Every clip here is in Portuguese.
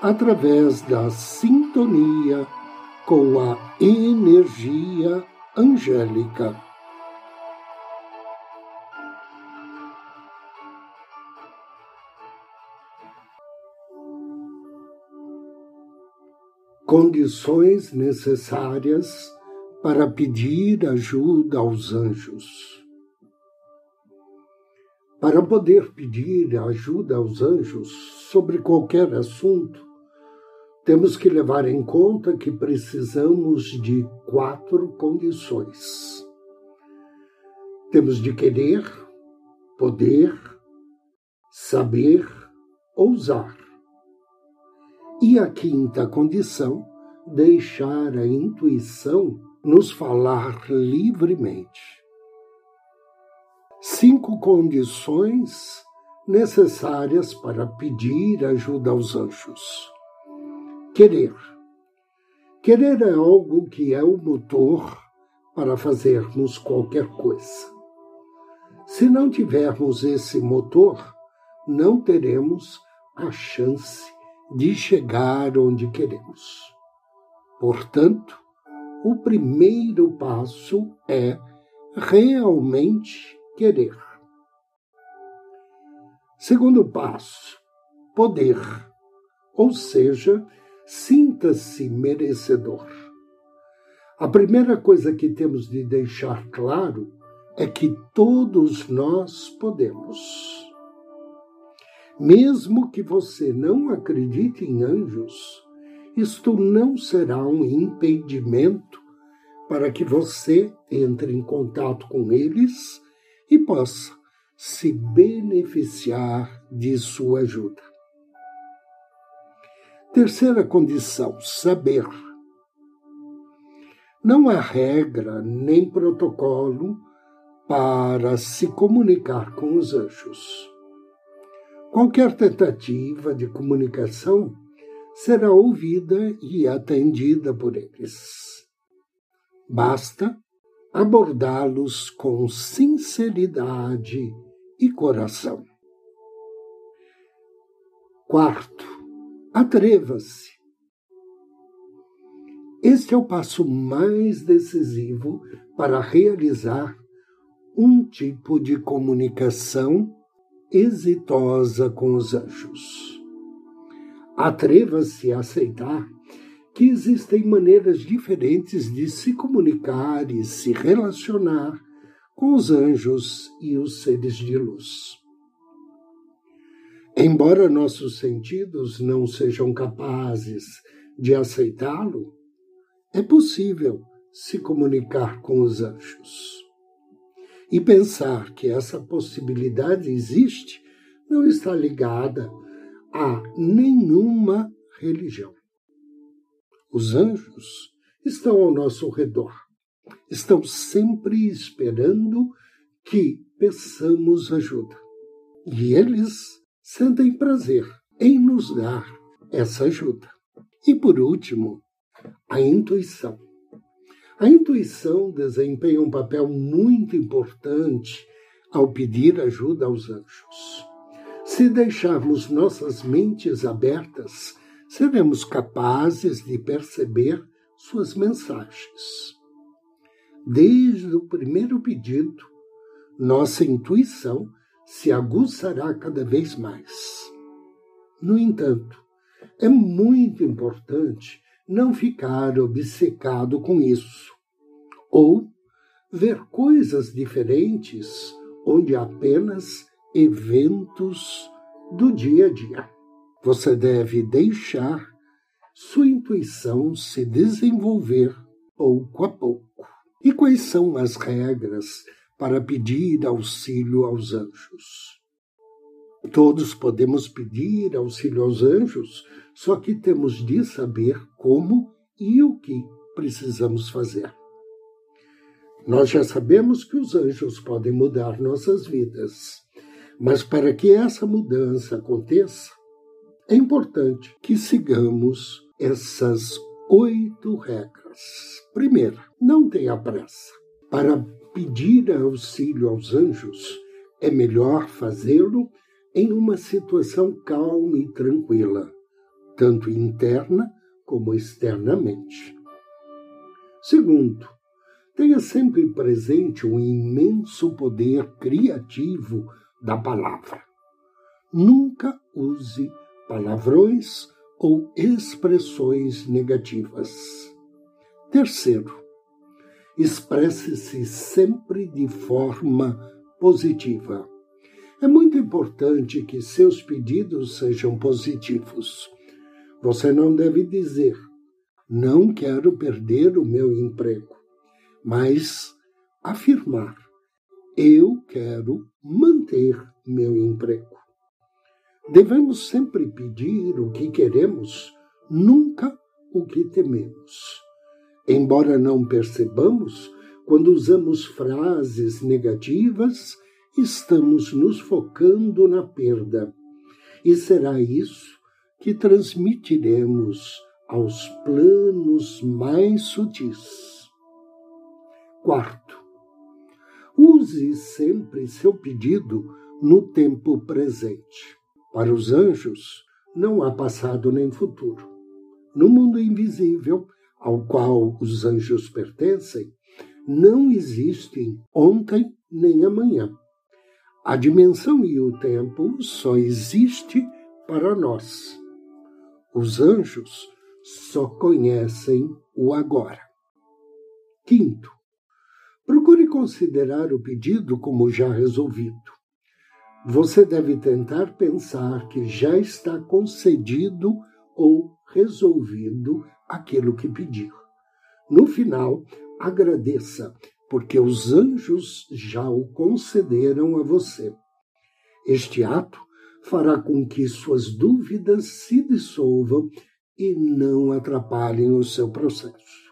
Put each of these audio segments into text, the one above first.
através da sintonia com a energia angélica. Condições necessárias para pedir ajuda aos anjos. Para poder pedir ajuda aos anjos sobre qualquer assunto, temos que levar em conta que precisamos de quatro condições. Temos de querer, poder, saber, ousar. E a quinta condição, deixar a intuição nos falar livremente. Cinco condições necessárias para pedir ajuda aos anjos. Querer. Querer é algo que é o motor para fazermos qualquer coisa. Se não tivermos esse motor, não teremos a chance de chegar onde queremos. Portanto, o primeiro passo é realmente querer. Segundo passo, poder, ou seja, sinta-se merecedor. A primeira coisa que temos de deixar claro é que todos nós podemos. Mesmo que você não acredite em anjos, isto não será um impedimento para que você entre em contato com eles e possa se beneficiar de sua ajuda. Terceira condição: saber. Não há regra nem protocolo para se comunicar com os anjos. Qualquer tentativa de comunicação será ouvida e atendida por eles. Basta abordá-los com sinceridade e coração. Quarto, Atreva-se. Este é o passo mais decisivo para realizar um tipo de comunicação exitosa com os anjos. Atreva-se a aceitar que existem maneiras diferentes de se comunicar e se relacionar com os anjos e os seres de luz. Embora nossos sentidos não sejam capazes de aceitá-lo, é possível se comunicar com os anjos. E pensar que essa possibilidade existe não está ligada a nenhuma religião. Os anjos estão ao nosso redor, estão sempre esperando que peçamos ajuda. E eles sentem prazer em nos dar essa ajuda. E por último, a intuição. A intuição desempenha um papel muito importante ao pedir ajuda aos anjos. Se deixarmos nossas mentes abertas, seremos capazes de perceber suas mensagens. Desde o primeiro pedido, nossa intuição se aguçará cada vez mais. No entanto, é muito importante não ficar obcecado com isso, ou ver coisas diferentes onde apenas eventos do dia a dia. Você deve deixar sua intuição se desenvolver pouco a pouco. E quais são as regras para pedir auxílio aos anjos. Todos podemos pedir auxílio aos anjos, só que temos de saber como e o que precisamos fazer. Nós já sabemos que os anjos podem mudar nossas vidas, mas para que essa mudança aconteça, é importante que sigamos essas oito regras. Primeiro, não tenha pressa. Para pedir auxílio aos anjos, é melhor fazê-lo em uma situação calma e tranquila, tanto interna como externamente. Segundo, tenha sempre presente o imenso poder criativo da palavra. Nunca use palavrões ou expressões negativas. Terceiro, expresse-se sempre de forma positiva. É muito importante que seus pedidos sejam positivos. Você não deve dizer, não quero perder o meu emprego, mas afirmar, eu quero manter meu emprego. Devemos sempre pedir o que queremos, nunca o que tememos. Embora não percebamos, quando usamos frases negativas, estamos nos focando na perda. E será isso que transmitiremos aos planos mais sutis. Quarto, use sempre seu pedido no tempo presente. Para os anjos, não há passado nem futuro. No mundo invisível, ao qual os anjos pertencem, não existem ontem nem amanhã. A dimensão e o tempo só existe para nós. Os anjos só conhecem o agora. Quinto, procure considerar o pedido como já resolvido você deve tentar pensar que já está concedido ou resolvido aquilo que pediu. No final, agradeça, porque os anjos já o concederam a você. Este ato fará com que suas dúvidas se dissolvam e não atrapalhem o seu processo.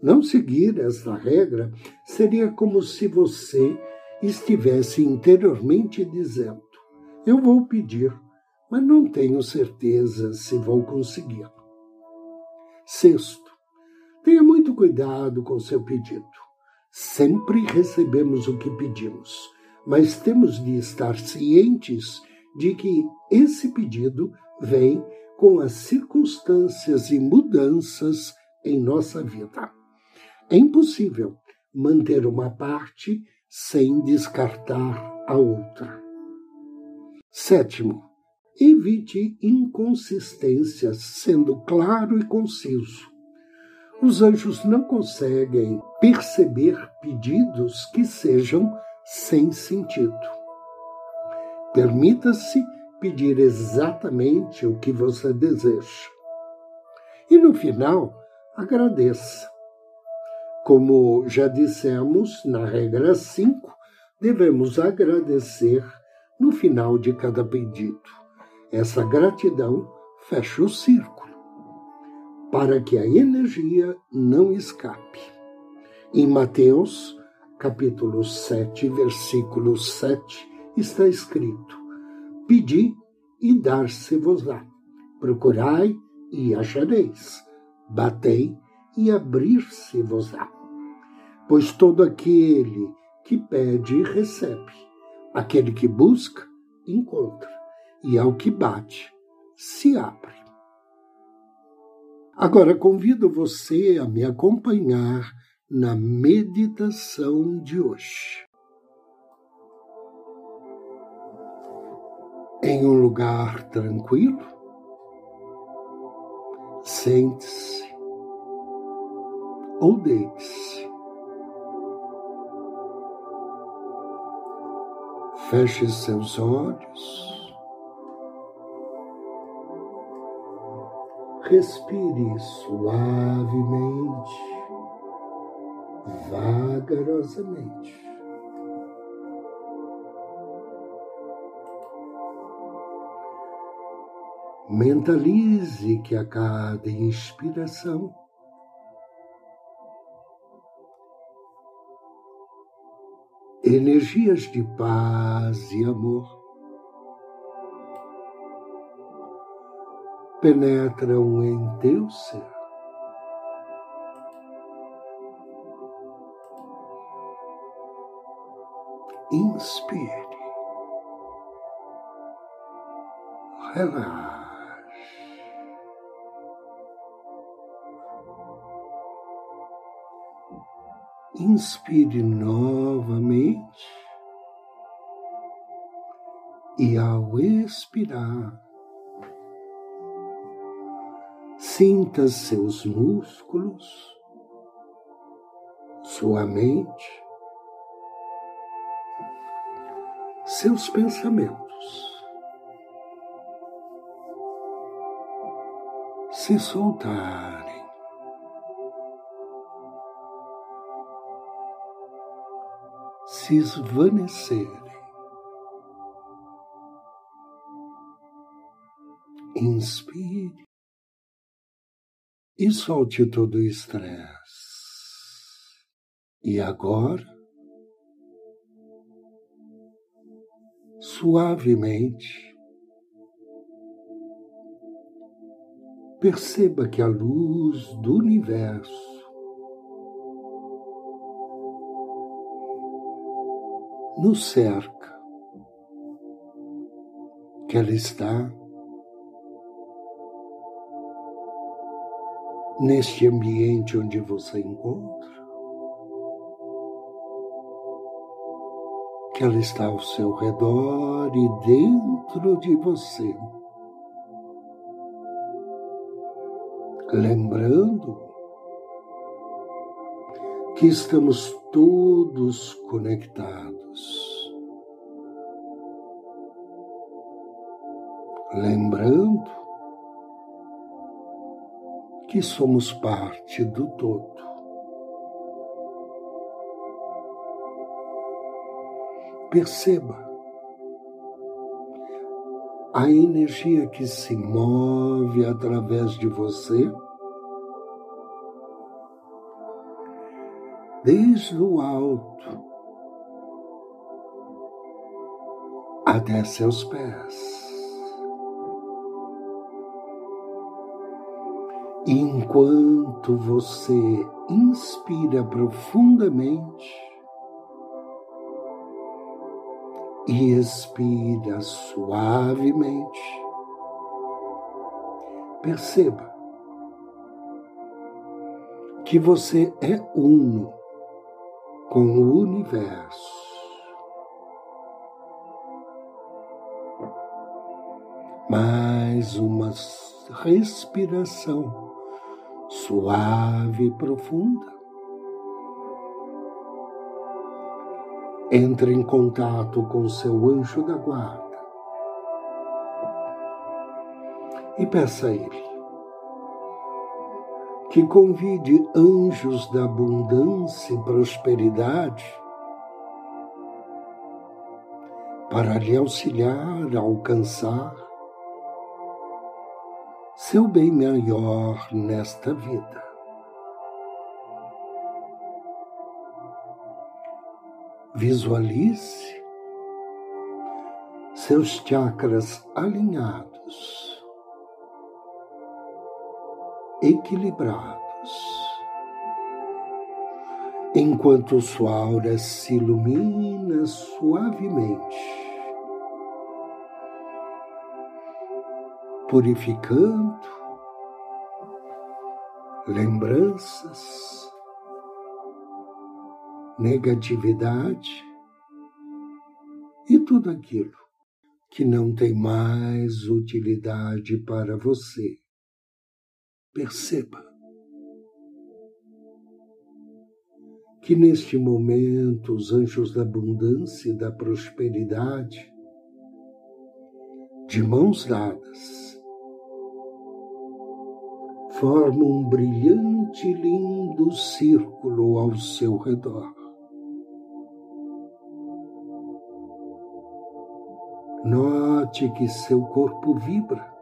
Não seguir esta regra seria como se você estivesse interiormente dizendo: Eu vou pedir, mas não tenho certeza se vou conseguir. Sexto, tenha muito cuidado com seu pedido. Sempre recebemos o que pedimos, mas temos de estar cientes de que esse pedido vem com as circunstâncias e mudanças em nossa vida. É impossível manter uma parte sem descartar a outra. Sétimo, evite inconsistências, sendo claro e conciso. Os anjos não conseguem perceber pedidos que sejam sem sentido. Permita-se pedir exatamente o que você deseja. E no final, agradeça como já dissemos na regra 5, devemos agradecer no final de cada pedido. Essa gratidão fecha o círculo, para que a energia não escape. Em Mateus, capítulo 7, versículo 7, está escrito: Pedi e dar-se-vos-á. Procurai e achareis. Batei e abrir-se-vos-á pois todo aquele que pede, recebe. Aquele que busca, encontra. E ao que bate, se abre. Agora convido você a me acompanhar na meditação de hoje. Em um lugar tranquilo, sente-se ou deite-se. Feche seus olhos. Respire suavemente, vagarosamente. Mentalize que a cada inspiração energias de paz e amor penetram em teu ser. Inspire. Inspire novamente e ao expirar, sinta seus músculos, sua mente, seus pensamentos se soltarem. Se esvanecerem. Inspire e solte todo o estresse. E agora, suavemente, perceba que a luz do universo nos cerca, que ela está neste ambiente onde você encontra, que ela está ao seu redor e dentro de você. Lembrando que estamos todos conectados. Lembrando que somos parte do todo. Perceba a energia que se move através de você desde o alto até seus pés. Enquanto você inspira profundamente e expira suavemente, perceba que você é uno com o universo. Mais uma respiração suave e profunda. Entre em contato com seu anjo da guarda e peça a ele que convide anjos da abundância e prosperidade para lhe auxiliar a alcançar seu bem maior nesta vida. Visualize seus chakras alinhados equilibrados, enquanto sua aura se ilumina suavemente, purificando lembranças, negatividade e tudo aquilo que não tem mais utilidade para você. Perceba que neste momento os anjos da abundância e da prosperidade, de mãos dadas, formam um brilhante e lindo círculo ao seu redor. Note que seu corpo vibra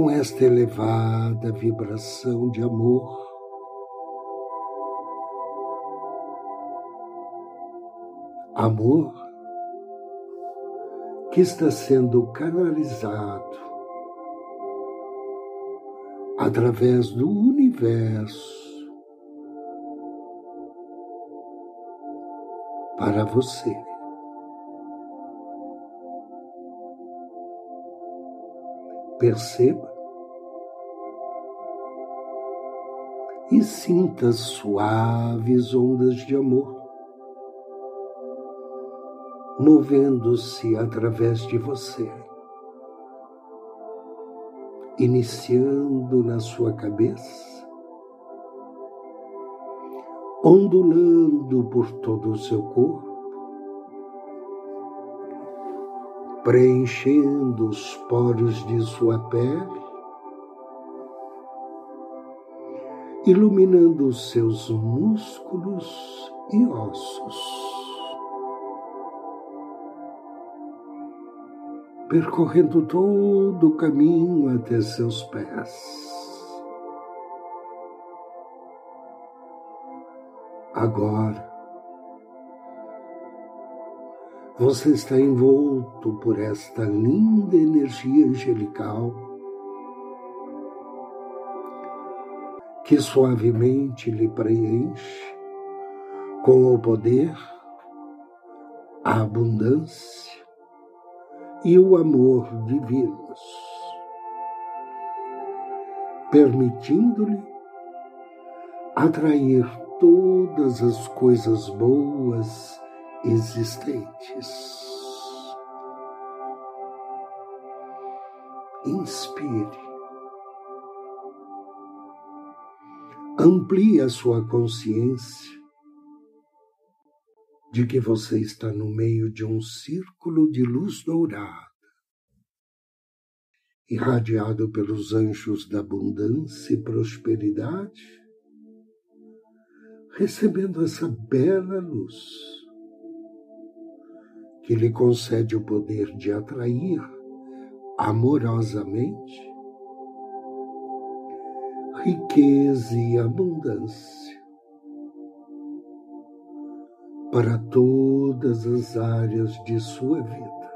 com esta elevada vibração de amor. Amor que está sendo canalizado através do universo para você. Perceba e sinta suaves ondas de amor movendo-se através de você, iniciando na sua cabeça, ondulando por todo o seu corpo, preenchendo os poros de sua pele, iluminando os seus músculos e ossos. percorrendo todo o caminho até seus pés. Agora, você está envolto por esta linda energia angelical que suavemente lhe preenche com o poder, a abundância e o amor divinos, permitindo-lhe atrair todas as coisas boas existentes. Inspire. Amplie a sua consciência de que você está no meio de um círculo de luz dourada, irradiado pelos anjos da abundância e prosperidade, recebendo essa bela luz que lhe concede o poder de atrair amorosamente riqueza e abundância para todas as áreas de sua vida.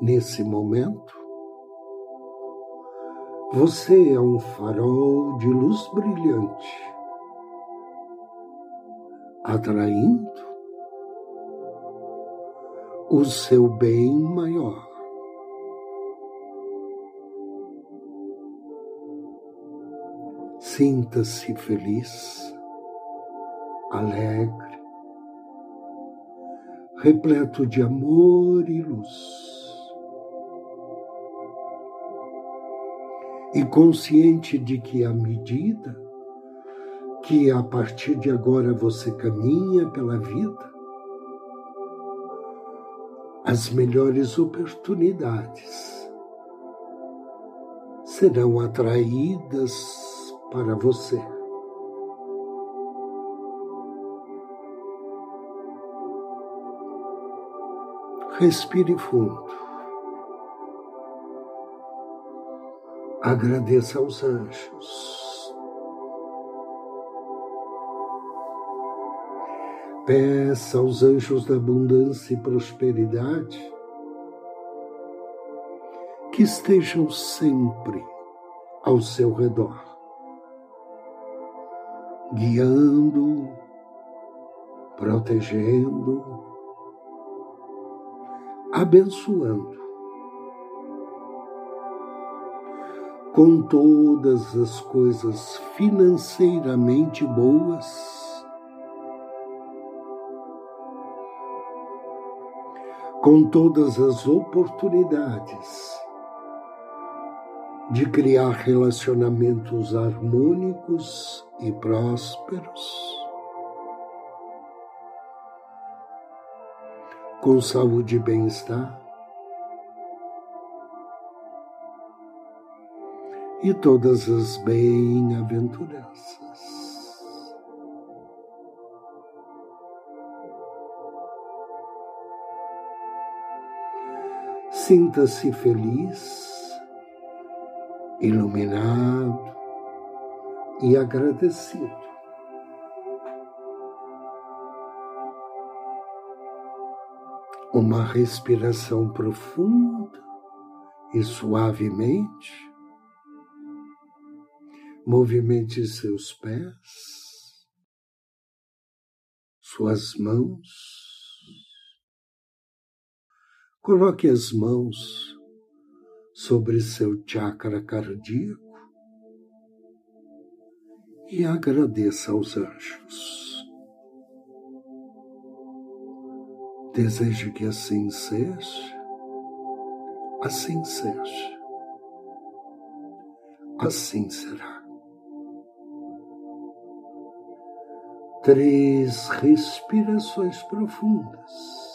Nesse momento, você é um farol de luz brilhante, atraindo o seu bem maior. Sinta-se feliz alegre, repleto de amor e luz. E consciente de que à medida que a partir de agora você caminha pela vida, as melhores oportunidades serão atraídas para você. Respire fundo. Agradeça aos anjos. Peça aos anjos da abundância e prosperidade que estejam sempre ao seu redor, guiando, protegendo, abençoando com todas as coisas financeiramente boas, com todas as oportunidades de criar relacionamentos harmônicos e prósperos. com saúde e bem-estar. E todas as bem-aventuranças. Sinta-se feliz, iluminado e agradecido. Uma respiração profunda e suavemente. Movimente seus pés, suas mãos. Coloque as mãos sobre seu chakra cardíaco e agradeça aos anjos. Desejo que assim seja, assim seja, assim será. Três respirações profundas.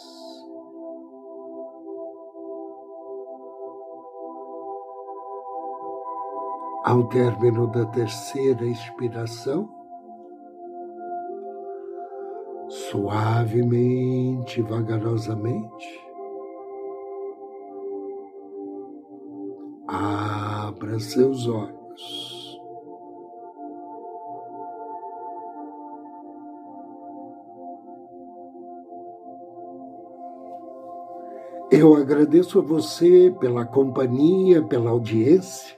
Ao término da terceira expiração, suavemente, vagarosamente, abra seus olhos. Eu agradeço a você pela companhia, pela audiência